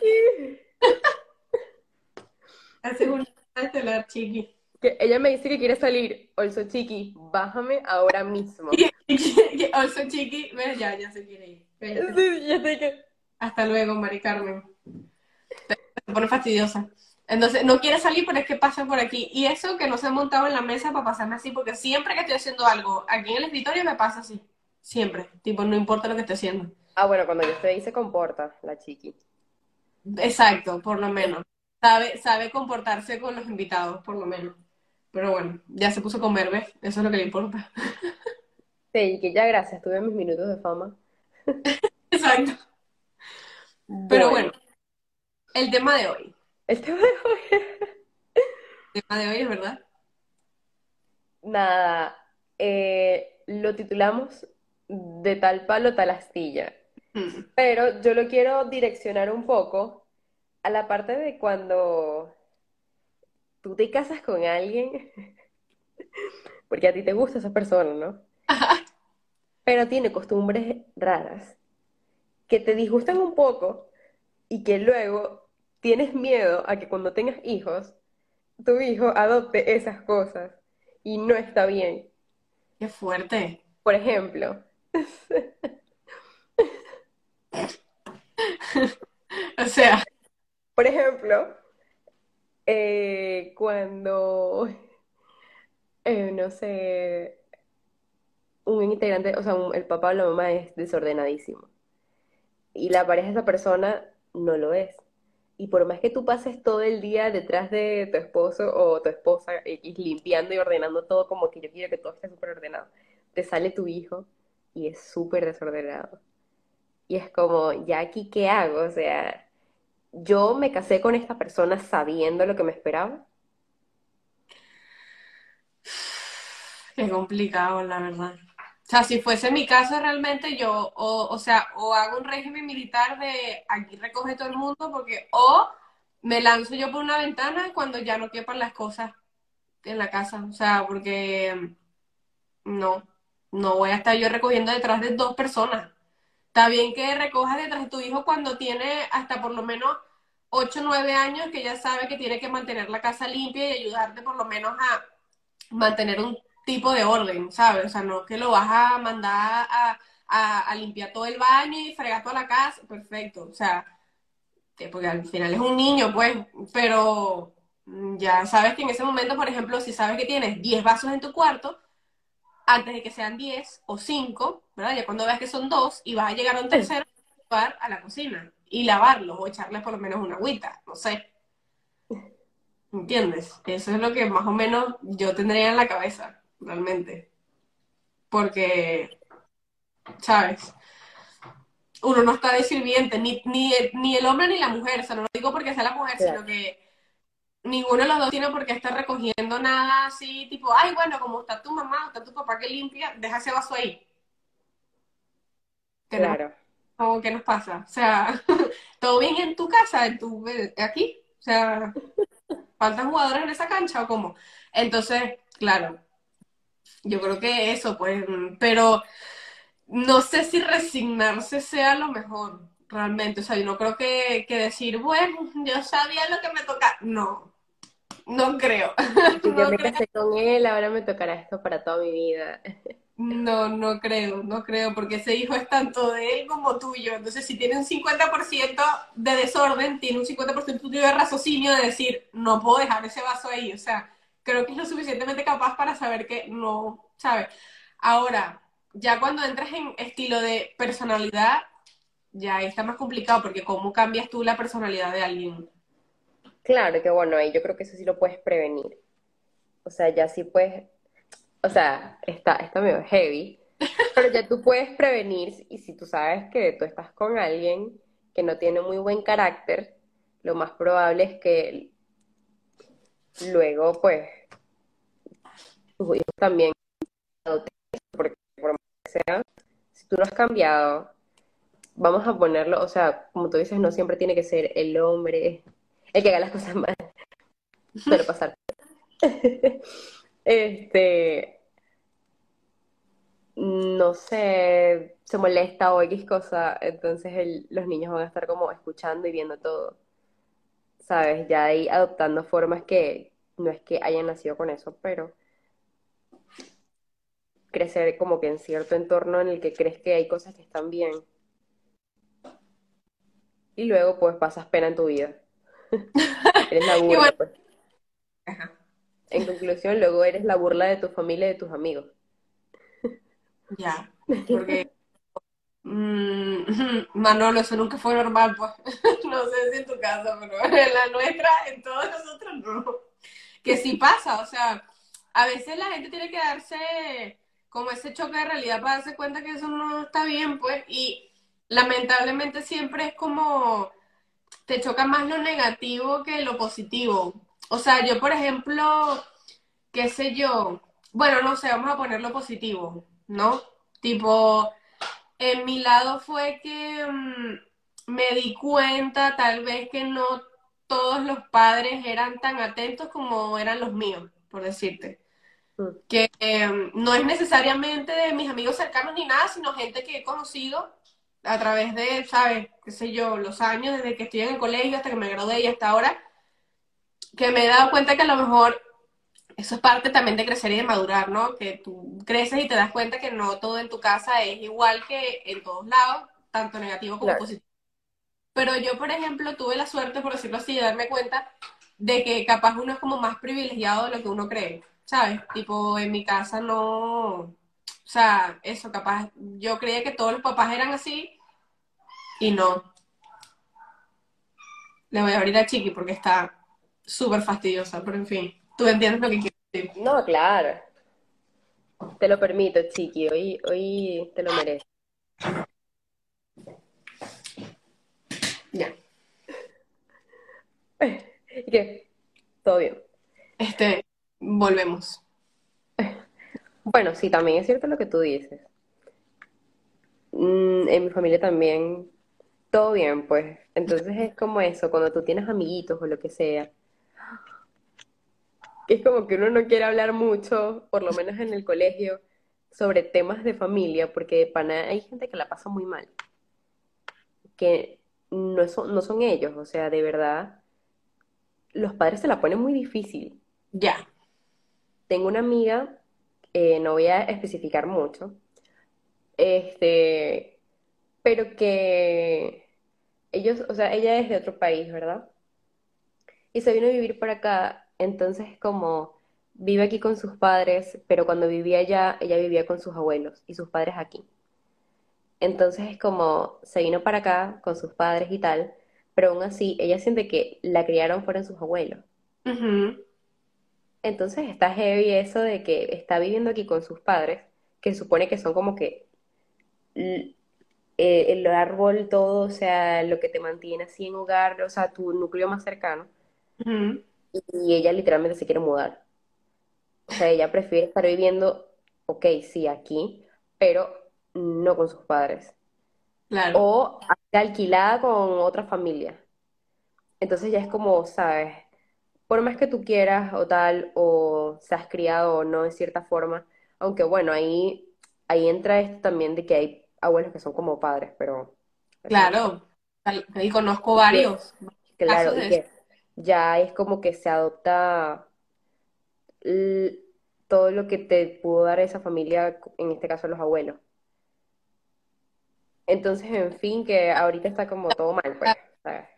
Haces un estelar, chiqui. Que ella me dice que quiere salir. Also, chiqui, bájame ahora mismo. Also, chiqui, ya, ya se quiere ir. Sí, ya sé que... Hasta luego, Mari Carmen. Se pone fastidiosa. Entonces, no quiere salir, pero es que pasa por aquí. Y eso que no se ha montado en la mesa para pasarme así, porque siempre que estoy haciendo algo aquí en el escritorio me pasa así. Siempre. Tipo, no importa lo que esté haciendo. Ah, bueno, cuando yo estoy ahí se comporta la chiqui. Exacto, por lo menos. Sabe, sabe comportarse con los invitados, por lo menos. Pero bueno, ya se puso a comer, ¿ves? Eso es lo que le importa. Sí, que ya gracias, tuve mis minutos de fama. Exacto. Pero bueno, el tema de hoy. El tema de hoy. El tema de hoy es verdad. Nada, eh, lo titulamos De tal palo, tal astilla. Mm. Pero yo lo quiero direccionar un poco a la parte de cuando tú te casas con alguien, porque a ti te gusta esa persona, ¿no? Pero tiene costumbres raras que te disgustan un poco y que luego tienes miedo a que cuando tengas hijos, tu hijo adopte esas cosas y no está bien. Qué fuerte. Por ejemplo, O sea, por ejemplo, eh, cuando, eh, no sé, un integrante, o sea, un- el papá o la mamá es desordenadísimo y la pareja de esa persona no lo es. Y por más que tú pases todo el día detrás de tu esposo o tu esposa limpiando y ordenando todo como que yo quiero que todo esté súper ordenado, te sale tu hijo y es súper desordenado. Y es como, ¿ya aquí qué hago? O sea, yo me casé con esta persona sabiendo lo que me esperaba. qué complicado, la verdad. O sea, si fuese mi caso realmente yo, o, o sea, o hago un régimen militar de aquí recoge todo el mundo, porque, o me lanzo yo por una ventana cuando ya no quepan las cosas en la casa. O sea, porque no, no voy a estar yo recogiendo detrás de dos personas. Está bien que recojas detrás de tu hijo cuando tiene hasta por lo menos 8 o 9 años, que ya sabe que tiene que mantener la casa limpia y ayudarte por lo menos a mantener un tipo de orden, ¿sabes? O sea, no que lo vas a mandar a, a- a limpiar todo el baño y fregar toda la casa, perfecto. O sea, que porque al final es un niño, pues, pero mm, ya sabes que en ese momento, por ejemplo, si sabes que tienes 10 vasos en tu cuarto, antes de que sean 10 o 5, ¿verdad? Ya cuando veas que son dos y vas a llegar a un tercero, llevar a la cocina y lavarlos o echarles por lo menos una agüita, no sé. ¿Entiendes? Eso es lo que más o menos yo tendría en la cabeza, realmente. Porque, ¿sabes? Uno no está de sirviente, ni, ni, ni el hombre ni la mujer, o sea, no lo digo porque sea la mujer, Claro. sino que ninguno de los dos tiene por qué estar recogiendo nada así, tipo, ay, bueno, como está tu mamá o está tu papá que limpia, deja ese vaso ahí. Claro. no, ¿qué nos pasa? O sea, ¿todo bien en tu casa, en tu, eh, aquí? O sea, ¿faltan jugadores en esa cancha o cómo? Entonces, claro, yo creo que eso, pues, mm, pero no sé si resignarse sea lo mejor, realmente. O sea, yo no creo que, que decir, bueno, yo sabía lo que me toca. No, no creo. Yo No me creo. casé con él, ahora me tocará esto para toda mi vida. No, no creo, no creo, porque ese hijo es tanto de él como tuyo. Entonces, si tiene un 50% de desorden, tiene un 50% tuyo de raciocinio de decir, no puedo dejar ese vaso ahí. O sea, creo que es lo suficientemente capaz para saber que no, ¿sabes? Ahora, ya cuando entras en estilo de personalidad, ya está más complicado, porque ¿cómo cambias tú la personalidad de alguien? Claro que bueno, ahí yo creo que eso sí lo puedes prevenir. O sea, ya sí puedes, o sea, está, está medio heavy, pero ya tú puedes prevenir y si tú sabes que tú estás con alguien que no tiene muy buen carácter, lo más probable es que luego, pues, tus hijos también porque por más que sea, si tú no has cambiado, vamos a ponerlo, o sea, como tú dices, no siempre tiene que ser el hombre el que haga las cosas mal, suele pasar. Este, no sé, se molesta o X cosa, entonces el- los niños van a estar como escuchando y viendo todo, ¿sabes? Ya ahí adoptando formas que no es que hayan nacido con eso, pero crecer como que en cierto entorno en el que crees que hay cosas que están bien. Y luego pues pasas pena en tu vida. Eres la burla, bueno, pues. ajá, En conclusión, luego eres la burla de tu familia y de tus amigos. ya, porque mm, Manolo, eso nunca fue normal, pues. No sé si en tu casa, pero en la nuestra, en todos nosotros no. Que sí pasa, o sea, a veces la gente tiene que darse como ese choque de realidad para darse cuenta que eso no está bien, pues, y lamentablemente siempre es como te choca más lo negativo que lo positivo. O sea, yo, por ejemplo, qué sé yo, bueno, no sé, vamos a poner lo positivo, ¿no? Tipo, en mi lado fue que mm, me di cuenta tal vez que no todos los padres eran tan atentos como eran los míos, por decirte. Que eh, no es necesariamente de mis amigos cercanos ni nada, sino gente que he conocido a través de, ¿sabes? Qué sé yo, los años desde que estoy en el colegio hasta que me gradué y hasta ahora, que me he dado cuenta que a lo mejor eso es parte también de crecer y de madurar, ¿no? Que tú creces y te das cuenta que no todo en tu casa es igual que en todos lados, tanto negativo como claro, positivo. Pero yo, por ejemplo, tuve la suerte, por decirlo así, de darme cuenta de que capaz uno es como más privilegiado de lo que uno cree, ¿sabes? Tipo, en mi casa no, o sea, eso, capaz, yo creía que todos los papás eran así y no. Le voy a abrir a Chiqui porque está súper fastidiosa, pero en fin, tú entiendes lo que quiero decir. No, claro. Te lo permito, chiqui. Hoy, hoy te lo mereces. Ya. ¿Y qué? Todo bien. Este, volvemos. Bueno, sí, también es cierto lo que tú dices. Mm, en mi familia también, todo bien, pues. Entonces es como eso, cuando tú tienes amiguitos o lo que sea, es como que uno no quiere hablar mucho, por lo menos en el colegio, sobre temas de familia, porque de pana hay gente que la pasa muy mal, que no son, no son ellos, o sea, de verdad, los padres se la ponen muy difícil. Ya. Tengo una amiga, eh, no voy a especificar mucho, este, pero que ellos, o sea, ella es de otro país, ¿verdad? Y se vino a vivir para acá, entonces como vive aquí con sus padres, pero cuando vivía allá, ella vivía con sus abuelos y sus padres aquí. Entonces es como se vino para acá con sus padres y tal, pero aún así ella siente que la criaron fueron sus abuelos. Entonces está heavy eso de que está viviendo aquí con sus padres, que supone que son como que eh, el árbol, todo, o sea, lo que te mantiene así en hogar, o sea, tu núcleo más cercano. Y ella literalmente se quiere mudar. O sea, ella prefiere estar viviendo, ok, sí, aquí, pero no con sus padres. Claro. O alquilada con otra familia. Entonces ya es como, ¿sabes? Por más que tú quieras o tal, o seas criado o no de cierta forma, aunque bueno, ahí, ahí entra esto también de que hay abuelos que son como padres, pero. Claro. Y conozco que, varios claro, y que ya es como que se adopta todo lo que te pudo dar esa familia, en este caso los abuelos. Entonces, en fin, que ahorita está como todo mal, pues, ¿sabes?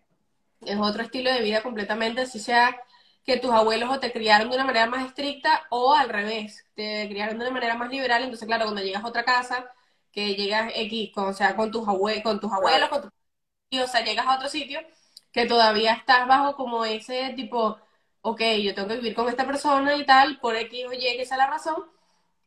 Es otro estilo de vida completamente, así sea que tus abuelos o te criaron de una manera más estricta o al revés, te criaron de una manera más liberal, entonces claro, cuando llegas a otra casa, que llegas X, con, o sea, con tus abue- con tus abuelos, Claro, con tus tíos, o sea, llegas a otro sitio que todavía estás bajo como ese tipo, ok, yo tengo que vivir con esta persona y tal, por X o Y, que esa es la razón,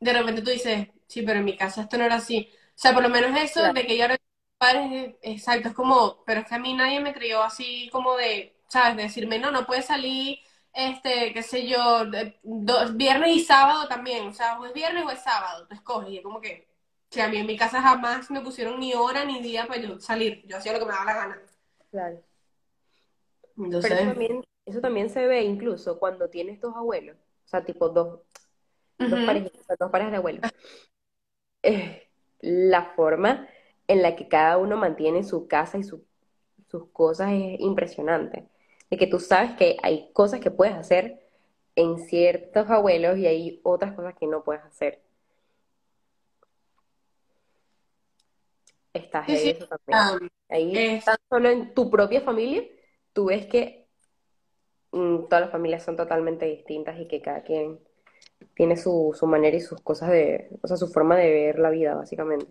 de repente tú dices, sí, pero en mi casa esto no era así. O sea, por lo menos eso claro, de que yo ahora padres, eh, exacto, es como, pero es que a mí nadie me crió así como de, ¿sabes? De decirme, no, no puedes salir, este, qué sé yo, de- do- viernes y sábado también, o sea, o es viernes o es sábado, tú escoges, y es como que, que a mí en mi casa jamás me pusieron ni hora ni día para yo salir, yo hacía lo que me daba la gana. claro. Pero eso también, eso también se ve incluso cuando tienes dos abuelos, o sea, tipo dos, dos ujú, parejas, o sea, dos parejas de abuelos. Eh, la forma en la que cada uno mantiene su casa y su- sus cosas es impresionante. De que tú sabes que hay cosas que puedes hacer en ciertos abuelos y hay otras cosas que no puedes hacer. Estás Sí, eso también. Ah, Ahí, es- tan solo en tu propia familia, tú ves que mm, todas las familias son totalmente distintas y que cada quien tiene su, su manera y sus cosas de, o sea, su forma de ver la vida, básicamente.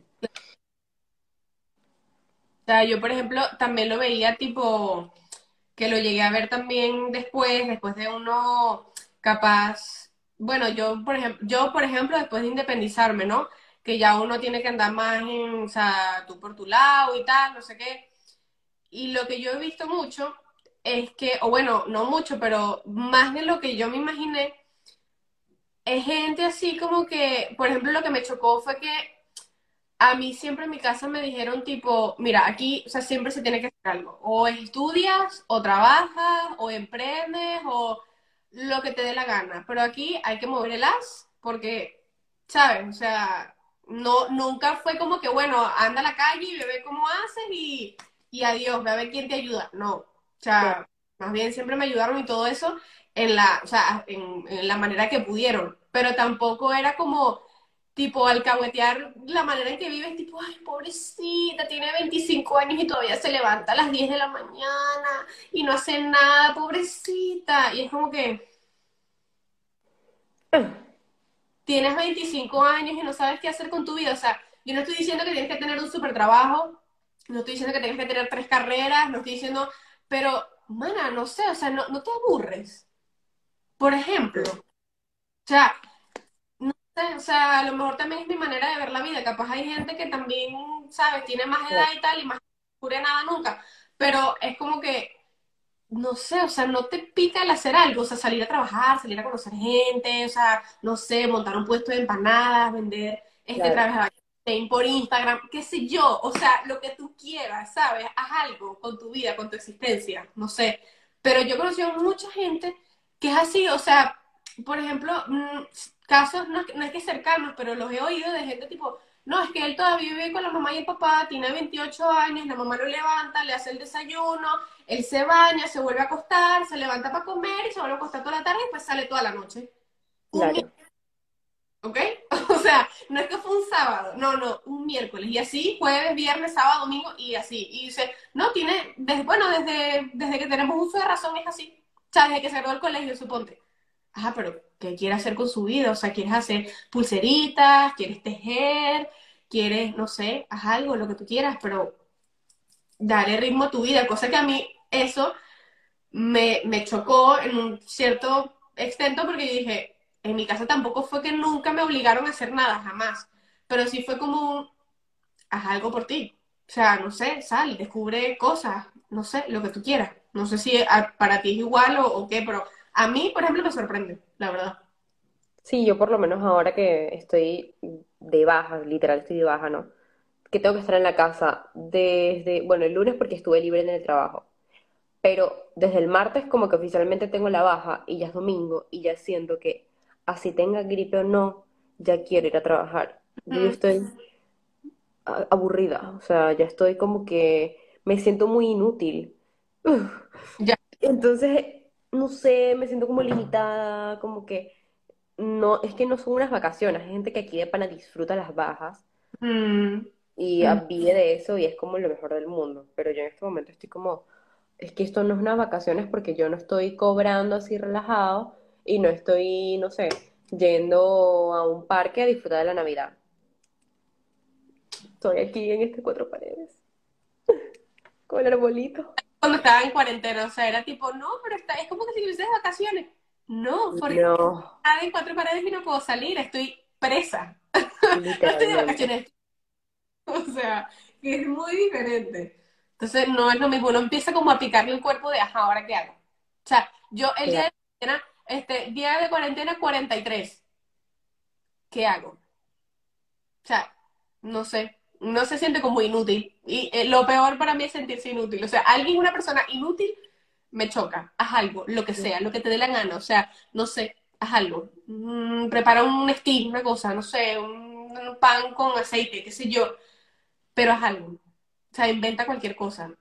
O sea, yo, por ejemplo, también lo veía tipo, que lo llegué a ver también después, después de uno capaz, bueno, yo, por ejemplo, yo, por ejemplo, después de independizarme, ¿no? Que ya uno tiene que andar más en, o sea, tú por tu lado y tal, no sé qué. Y lo que yo he visto mucho es que, o bueno, no mucho, pero más de lo que yo me imaginé, es gente así como que, por ejemplo, lo que me chocó fue que a mí siempre en mi casa me dijeron tipo, mira, aquí, o sea, siempre se tiene que hacer algo. O estudias, o trabajas, o emprendes, o lo que te dé la gana. Pero aquí hay que mover el as, porque, ¿sabes? O sea, no, nunca fue como que, bueno, anda a la calle y ve cómo haces y, y adiós, ve a ver quién te ayuda. No. O sea, más bien siempre me ayudaron y todo eso en la, o sea, en, en la manera que pudieron. Pero tampoco era como tipo alcahuetear la manera en que vives, tipo, ay, pobrecita, tiene 25 años y todavía se levanta a las 10 de la mañana y no hace nada, pobrecita. Y es como que tienes 25 años y no sabes qué hacer con tu vida. O sea, yo no estoy diciendo que tienes que tener un super trabajo, no estoy diciendo que tienes que tener tres carreras, no estoy diciendo, pero, mana, no sé, o sea, no, no te aburres. Por ejemplo, o sea, o sea, a lo mejor también es mi manera de ver la vida. Capaz hay gente que también, ¿sabes? Tiene más edad y tal y más descubre nada nunca. Pero es como que, no sé, o sea, no te pica el hacer algo, o sea, salir a trabajar, salir a conocer gente, o sea, no sé, montar un puesto de empanadas, vender, este, Claro. trabajar por Instagram, qué sé yo, o sea, lo que tú quieras, ¿sabes? Haz algo con tu vida, con tu existencia, no sé. Pero yo he conocido mucha gente que es así, o sea, por ejemplo, mm, casos no, no es que cercanos, pero los he oído de gente tipo, no, es que él todavía vive con la mamá y el papá, tiene 28 años, la mamá lo levanta, le hace el desayuno, él se baña, se vuelve a acostar, se levanta para comer y se vuelve a acostar toda la tarde y pues sale toda la noche. Un Claro. ¿Ok? O sea, no es que fue un sábado, no, no, un miércoles. Y así, jueves, viernes, sábado, domingo, y así. Y dice, no, tiene, desde, bueno, desde, desde que tenemos uso de razón es así. O sea, desde que graduó del colegio, suponte. Ajá, pero ¿qué quiere hacer con su vida? O sea, ¿quieres hacer pulseritas? ¿Quieres tejer? ¿Quieres, no sé, haz algo, lo que tú quieras, pero darle ritmo a tu vida? Cosa que a mí eso me, me chocó en un cierto extento porque yo dije, en mi casa tampoco fue que nunca me obligaron a hacer nada, jamás. Pero sí fue como haz algo por ti. O sea, no sé, sal, descubre cosas, no sé, lo que tú quieras. No sé si para ti es igual o qué, pero a mí, por ejemplo, me sorprende, la verdad. Sí, yo por lo menos ahora que estoy de baja, literal estoy de baja, ¿no? Que tengo que estar en la casa desde, bueno, el lunes porque estuve libre en el trabajo, pero desde el martes como que oficialmente tengo la baja y ya es domingo y ya siento que así tenga gripe o no, ya quiero ir a trabajar. Yo Mm, estoy aburrida, o sea, ya estoy como que me siento muy inútil. Uf. ya. Entonces, no sé, me siento como limitada, como que no, es que no son unas vacaciones, hay gente que aquí de pana disfruta las bajas Mm, y mm, vive de eso y es como lo mejor del mundo, pero yo en este momento estoy como, es que esto no es unas vacaciones porque yo no estoy cobrando así relajado y no estoy, no sé, yendo a un parque a disfrutar de la Navidad. Estoy aquí en estas cuatro paredes, con el arbolito. Cuando estaba en cuarentena, o sea, era tipo, no, pero está, es como que si estuvieses de vacaciones. No, porque No, estaba en cuatro paredes y no puedo salir, estoy presa. No estoy de vacaciones, O sea, que es muy diferente. Entonces, no es lo mismo. Uno empieza como a picarle el cuerpo de, ajá, ¿ahora qué hago? O sea, yo el día de cuarentena, este, día de cuarentena 43, ¿qué hago? O sea, no sé, no se siente como inútil. Y eh, lo peor para mí es sentirse inútil. O sea, alguien, una persona inútil, me choca. Haz algo, lo que sea, lo que te dé la gana. O sea, no sé, haz algo. Mm, prepara un steak, una cosa, no sé, un, un pan con aceite, qué sé yo. Pero haz algo. O sea, inventa cualquier cosa.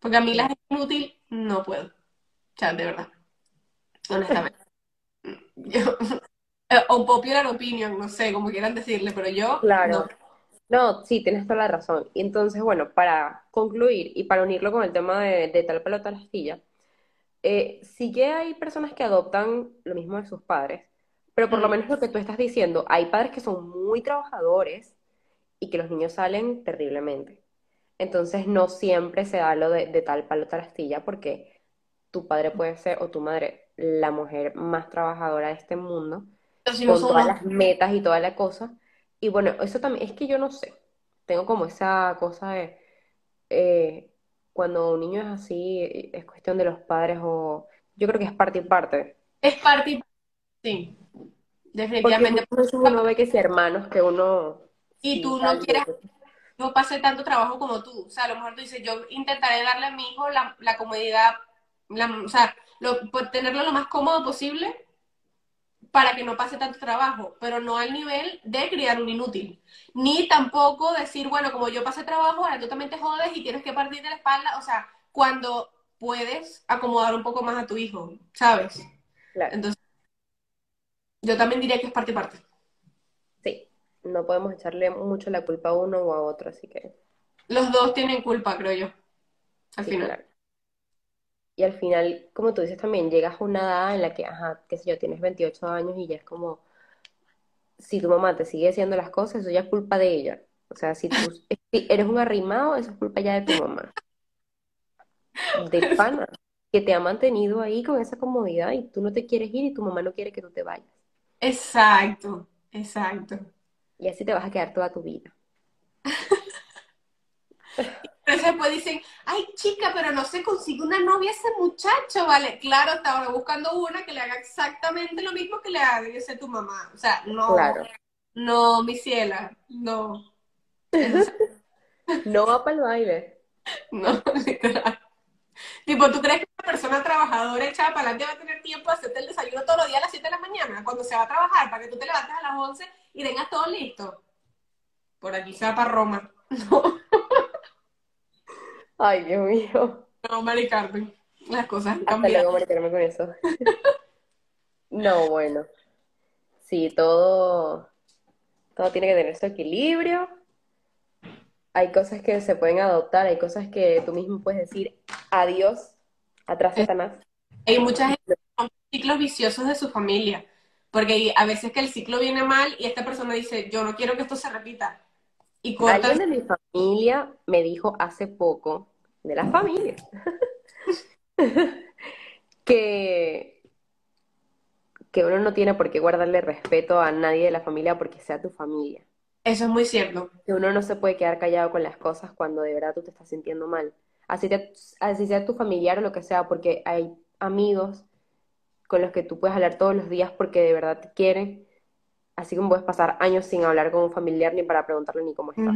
Porque a mí la gente inútil no puedo. O sea, de verdad. Honestamente. Yo, o popular opinion, no sé, como quieran decirle, pero yo Claro. no. No, sí, tienes toda la razón. Y entonces, bueno, para concluir y para unirlo con el tema de, de tal pelota la astilla, eh, sí que hay personas que adoptan lo mismo de sus padres, pero por lo menos lo que tú estás diciendo, hay padres que son muy trabajadores y que los niños salen terriblemente. Entonces no siempre se da lo de, de tal palo tal astilla porque tu padre puede ser o tu madre la mujer más trabajadora de este mundo Los hijos con todas las metas y toda la cosa. Y bueno, eso también, es que yo no sé, tengo como esa cosa de eh, cuando un niño es así, eh, es cuestión de los padres o yo creo que es parte y parte. Es parte y sí, Porque definitivamente. veces uno ve que si hermanos que uno Y sí tú no quieres no pase tanto trabajo como tú. O sea, a lo mejor tú dices, yo intentaré darle a mi hijo la, la comodidad, la- o sea, lo, por tenerlo lo más cómodo posible para que no pase tanto trabajo, pero no al nivel de criar un inútil. Ni tampoco decir, bueno, como yo pasé trabajo, ahora tú también te jodes y tienes que partir de la espalda. O sea, cuando puedes acomodar un poco más a tu hijo, ¿sabes? claro, Entonces, yo también diría que es parte y parte. sí, no podemos echarle mucho la culpa a uno o a otro, así que Los dos tienen culpa, creo yo, al sí, final. claro. Y al final, como tú dices también, llegas a una edad en la que, ajá, qué sé yo, tienes 28 años y ya es como, si tu mamá te sigue haciendo las cosas, eso ya es culpa de ella. O sea, si tú si eres un arrimado, eso es culpa ya de tu mamá. De pana, que te ha mantenido ahí con esa comodidad y tú no te quieres ir y tu mamá no quiere que tú te vayas. Exacto, exacto. Y así te vas a quedar toda tu vida. Pero después dicen, ay chica, pero no se consigue una novia ese muchacho, ¿vale? Claro, está ahora buscando una que le haga exactamente lo mismo que le hace tu mamá. O sea, no, Claro. no, mi ciela, no. No va para el baile. No, literal. Tipo, ¿tú crees que una persona trabajadora echada para adelante va a tener tiempo de hacerte el desayuno todos los días a las 7 de la mañana, cuando se va a trabajar, para que tú te levantes a las 11 y tengas todo listo? Por aquí se va para Roma. No, Ay, Dios mío. no, Mari Carmen. Las cosas han Hasta cambiado. luego, meterme con eso. No, bueno. Sí, todo, todo tiene que tener su equilibrio. Hay cosas que se pueden adoptar, hay cosas que tú mismo puedes decir adiós, atrás Satanás. Hay mucha gente rompe ciclos viciosos de su familia, porque a veces que el ciclo viene mal y esta persona dice, yo no quiero que esto se repita. Y corta Alguien de mi familia me dijo hace poco, de la familia, que, que uno no tiene por qué guardarle respeto a nadie de la familia porque sea tu familia. Eso es muy cierto. Que uno no se puede quedar callado con las cosas cuando de verdad tú te estás sintiendo mal. Así, te- así sea tu familiar o lo que sea, porque hay amigos con los que tú puedes hablar todos los días porque de verdad te quieren, así como puedes pasar años sin hablar con un familiar ni para preguntarle ni cómo estás.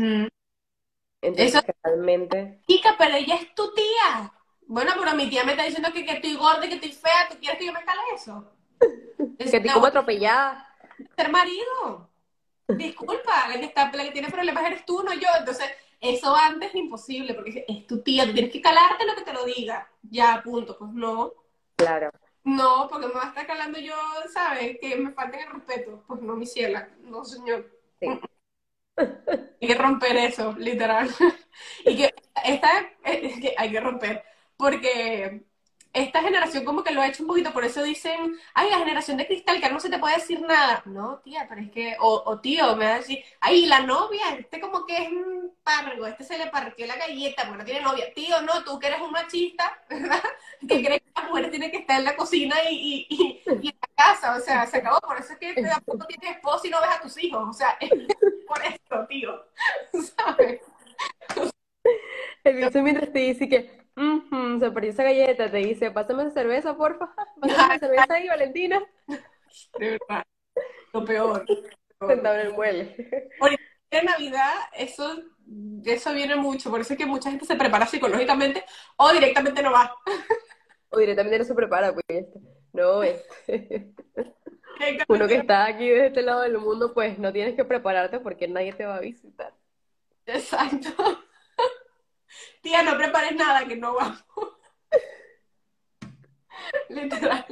Entonces, Eso- realmente, Chica, pero ella es tu tía. Bueno, pero mi tía me está diciendo que, que estoy gorda y que estoy fea. ¿Tú quieres que yo me cale eso? Es que te como atropellada. ser marido. Disculpa, la que, está, la que tiene problemas eres tú, no yo. Entonces, eso antes es imposible, porque es tu tía, tú tienes que calarte lo que te lo diga. Ya, punto. Pues no. Claro, No, porque me va a estar calando yo, ¿sabes? Que me falten el respeto. Pues no, mi ciela. No, señor. sí. Hay que romper eso, literal. Y que esta es que hay que romper, porque esta generación como que lo ha hecho un poquito, por eso dicen, ay, la generación de cristal, que no se te puede decir nada. No, tía, pero es que, o, o tío, me va a decir, ay, la novia, este como que es un pargo, este se le partió la galleta porque no tiene novia. Tío, no, tú que eres un machista, ¿verdad? Que crees que la mujer tiene que estar en la cocina y, y, y, y en la casa, o sea, se acabó, por eso es que tampoco tienes esposo y no ves a tus hijos, o sea, es por esto, tío, ¿sabes? El bicho mientras te dice que "Ujú, se perdió esa galleta, te dice, pásame esa cerveza, porfa. Pásame esa cerveza ahí, Valentina. De verdad, lo peor. Sentado en el mueble. En Navidad, eso, eso viene mucho, por eso es que mucha gente se prepara psicológicamente o directamente no va. O directamente no se prepara, pues. No, este. Directamente Uno que está aquí de este lado del mundo, pues no tienes que prepararte porque nadie te va a visitar. Exacto. Tía, no prepares nada, que no vamos. literal.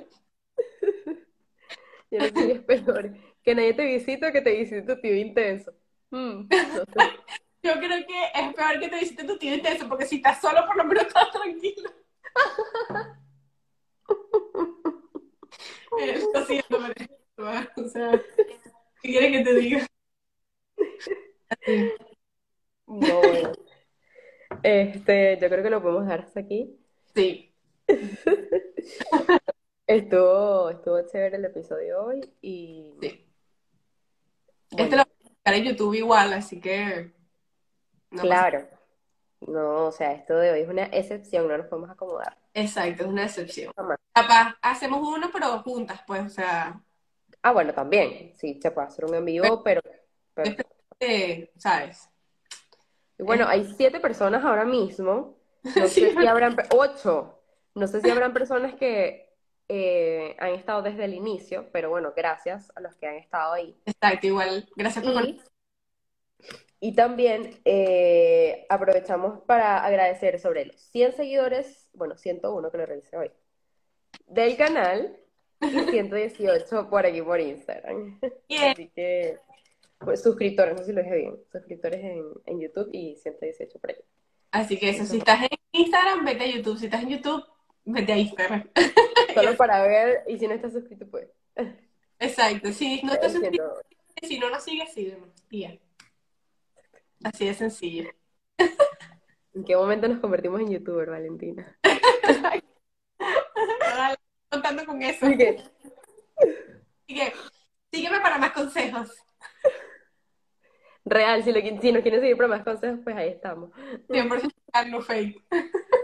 Yo no sé si es peor. Que nadie te visite o que te visite tu tío intenso. Mm, no sé. Yo creo que es peor que te visite tu tío intenso, porque si estás solo, por lo menos estás tranquilo. Eh, o sea, ¿qué quieres que te diga? No, bueno. Este, yo creo que lo podemos dejar hasta aquí. Sí, Estuvo, estuvo chévere el episodio hoy y sí. bueno, Este lo voy a buscar en YouTube igual, así que no pasa claro. No, o sea, esto de hoy es una excepción, no nos podemos acomodar. Exacto, es una excepción. Capaz, hacemos uno, pero juntas, pues, o sea, Ah, bueno, también. Sí, se puede hacer un en vivo, pero, pero eh, ¿sabes? Y bueno, hay siete personas ahora mismo. No sé si habrán, ocho. No sé si habrán personas que eh, han estado desde el inicio, pero bueno, gracias a los que han estado ahí. Exacto, igual. Gracias por Y, y también eh, aprovechamos para agradecer sobre los 100 seguidores, bueno, 101 que lo revisé hoy, del canal y 118 por aquí por Instagram. Bien. Así que, suscriptores, no sé si lo dije bien, suscriptores en, en YouTube y 118 por ahí. Así que eso, si es estás en Instagram, vete a YouTube. Si estás en YouTube, vete a Instagram. Solo para ver, y si no estás suscrito, pues. Exacto. Si no estás suscrito, si no nos sigues, síguenos. Ya. Así de sencillo. ¿En qué momento nos convertimos en youtuber, Valentina? Contando con eso. Que, Así que sígueme para más consejos. Real, si, lo, si nos quieren seguir para más consejos, pues ahí estamos. 100% no fake.